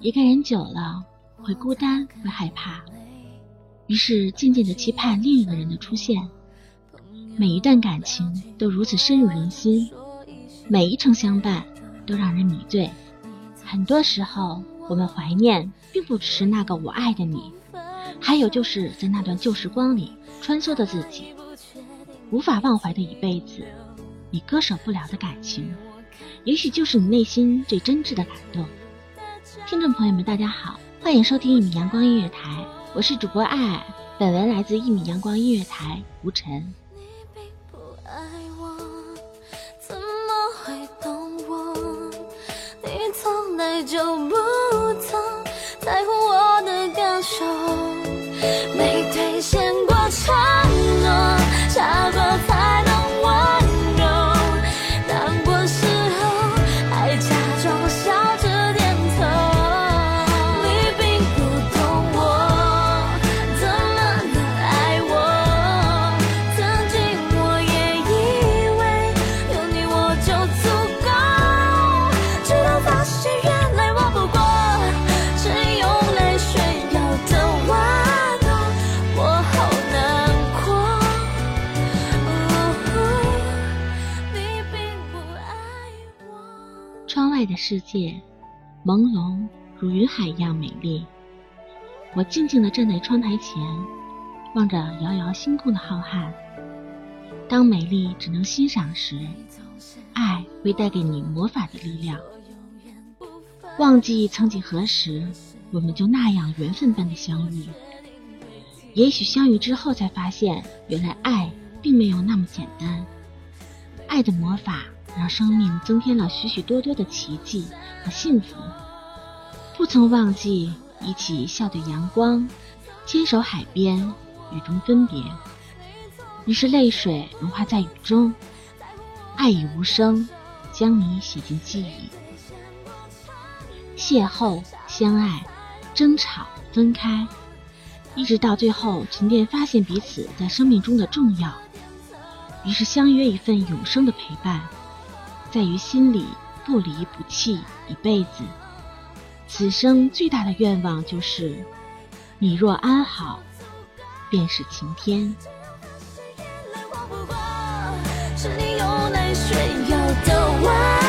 一个人久了会孤单，会害怕，于是渐渐的期盼另一个人的出现。每一段感情都如此深入人心，每一程相伴都让人迷醉。很多时候，我们怀念，并不只是那个我爱的你，还有就是在那段旧时光里穿梭的自己，无法忘怀的一辈子，你割舍不了的感情，也许就是你内心最真挚的感动。听众朋友们，大家好，欢迎收听一米阳光音乐台，我是主播爱爱。本文来自一米阳光音乐台，吴晨。世界，朦胧如云海一样美丽。我静静地站在窗台前，望着遥遥星空的浩瀚。当美丽只能欣赏时，爱会带给你魔法的力量。忘记曾几何时，我们就那样缘分般的相遇。也许相遇之后才发现，原来爱并没有那么简单。爱的魔法让生命增添了许许多多的奇迹和幸福。不曾忘记一起笑对阳光，牵手海边，雨中分别。于是泪水融化在雨中，爱已无声，将你写进记忆。邂逅、相爱、争吵、分开，一直到最后沉淀，发现彼此在生命中的重要。于是相约一份永生的陪伴，在于心里不离不弃一辈子。此生最大的愿望就是，你若安好，便是晴天。是你用来炫耀的玩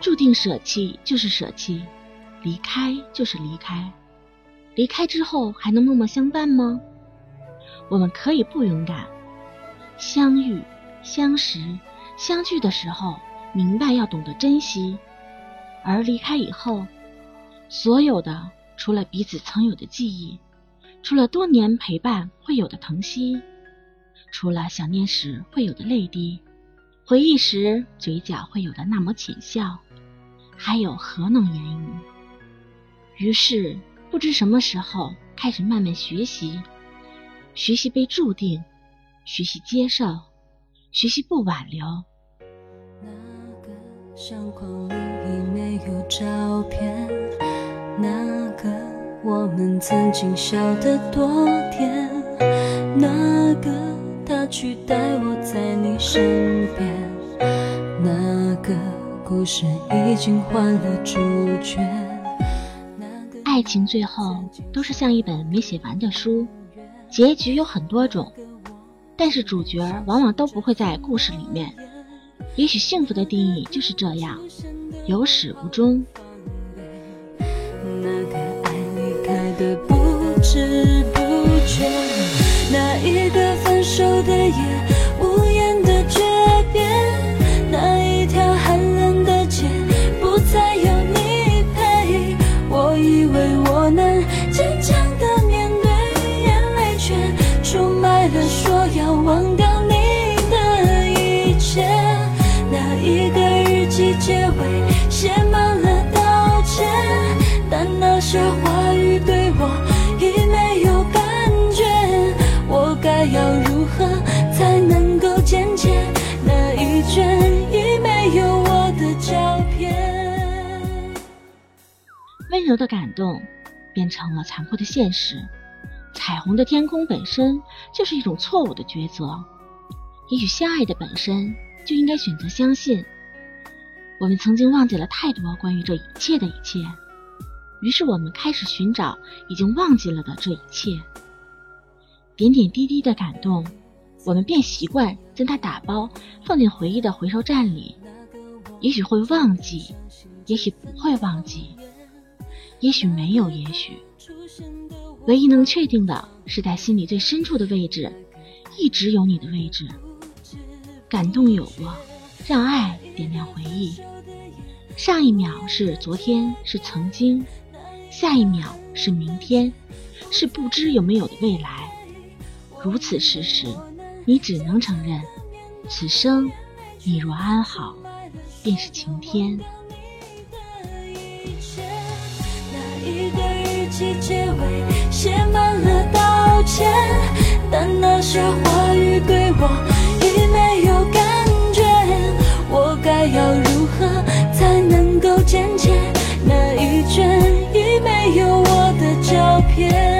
注定舍弃就是舍弃，离开就是离开。离开之后还能默默相伴吗？我们可以不勇敢，相遇、相识、相聚的时候，明白要懂得珍惜；而离开以后，所有的除了彼此曾有的记忆，除了多年陪伴会有的疼惜，除了想念时会有的泪滴，回忆时嘴角会有的那抹浅笑，还有何能言语？于是，不知什么时候开始慢慢学习，学习被注定，学习接受，学习不挽留。那个相框里已没有照片，那个我们曾经笑得多甜，那个他取代我在你身边，那个故事已经换了主角。爱情最后都是像一本没写完的书，结局有很多种，但是主角往往都不会在故事里面。也许幸福的定义就是这样，有始无终。那个爱离开的不知不觉，那一个分手的夜，柔的感动变成了残酷的现实，彩虹的天空本身就是一种错误的抉择。也许相爱的本身就应该选择相信。我们曾经忘记了太多关于这一切的一切，于是我们开始寻找已经忘记了的这一切。点点滴滴的感动，我们便习惯将它打包放进回忆的回收站里。也许会忘记，也许不会忘记，也许没有也许。唯一能确定的是，在心里最深处的位置，一直有你的位置。感动有过，让爱点亮回忆。上一秒是昨天，是曾经；下一秒是明天，是不知有没有的未来。如此事实，你只能承认，此生你若安好，便是晴天。些话语对我已没有感觉。我该要如何才能够捡起那一卷已没有我的照片？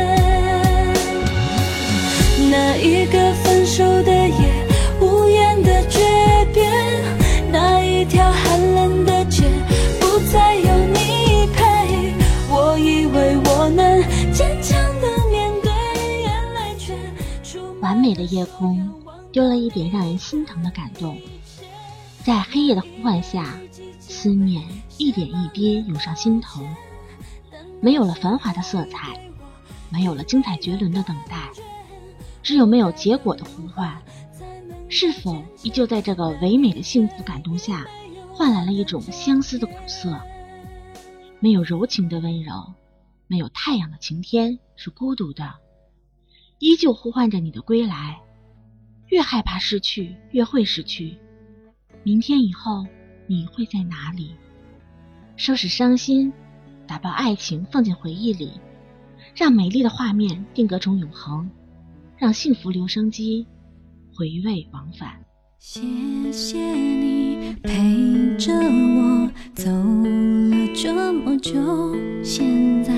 美的夜空丢了一点让人心疼的感动，在黑夜的呼唤下，思念一点一滴涌上心头。没有了繁华的色彩，没有了精彩绝伦的等待，只有没有结果的呼唤。是否依旧在这个唯美的幸福感动下，换来了一种相思的苦涩？没有柔情的温柔，没有太阳的晴天是孤独的，依旧呼唤着你的归来。越害怕失去，越会失去。明天以后，你会在哪里？收拾伤心，打包爱情放进回忆里，让美丽的画面定格成永恒，让幸福留声机回味往返。谢谢你陪着我走了这么久，现在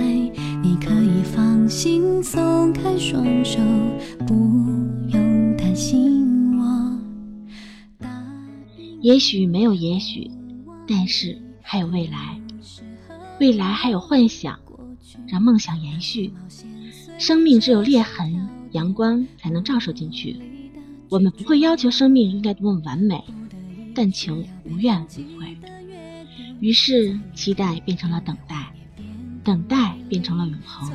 你可以放心松开双手，不用担心我。也许没有也许，但是还有未来，未来还有幻想，让梦想延续。生命只有裂痕，阳光才能照射进去。我们不会要求生命应该多么完美，但求无怨无悔。于是，期待变成了等待，等待变成了永恒。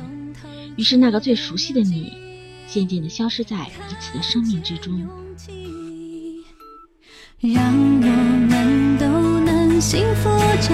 于是，那个最熟悉的你，渐渐地消失在彼此的生命之中。让我们都能幸福着，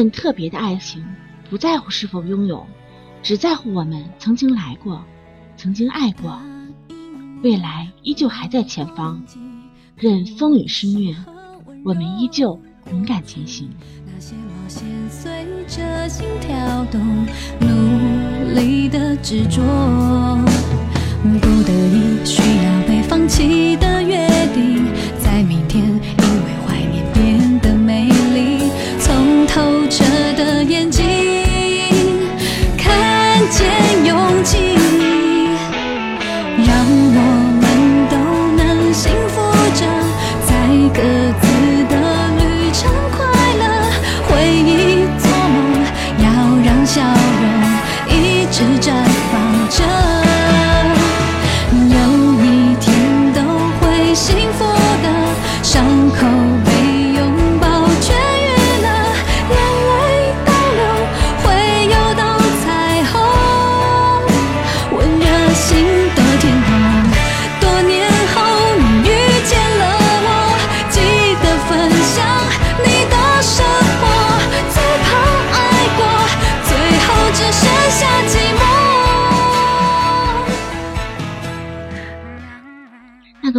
份特别的爱情，不在乎是否拥有，只在乎我们曾经来过，曾经爱过，未来依旧还在前方。任风雨肆虐，我们依旧勇敢前行。那些冒险随着心跳动，努力的执着，不得已需要被放弃的约定，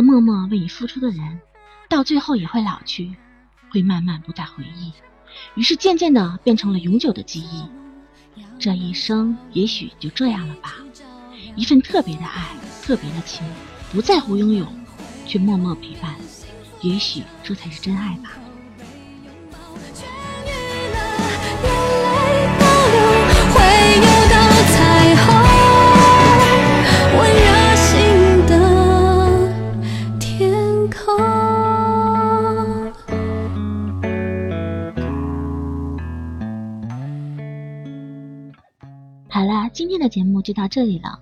默默为你付出的人，到最后也会老去，会慢慢不再回忆，于是渐渐的变成了永久的记忆。这一生也许就这样了吧。一份特别的爱，特别的情，不在乎拥有，却默默陪伴，也许这才是真爱吧。今天的节目就到这里了，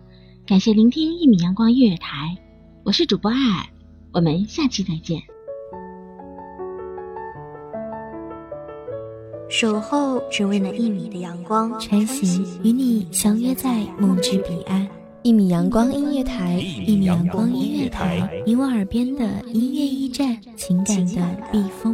感谢聆听一米阳光音乐台，我是主播爱爱，我们下期再见。守候只为那一米的阳光，穿行与你相约在梦之彼岸。一米阳光音乐台，一米阳光音乐台，你我耳边的音乐驿站，情感的避。风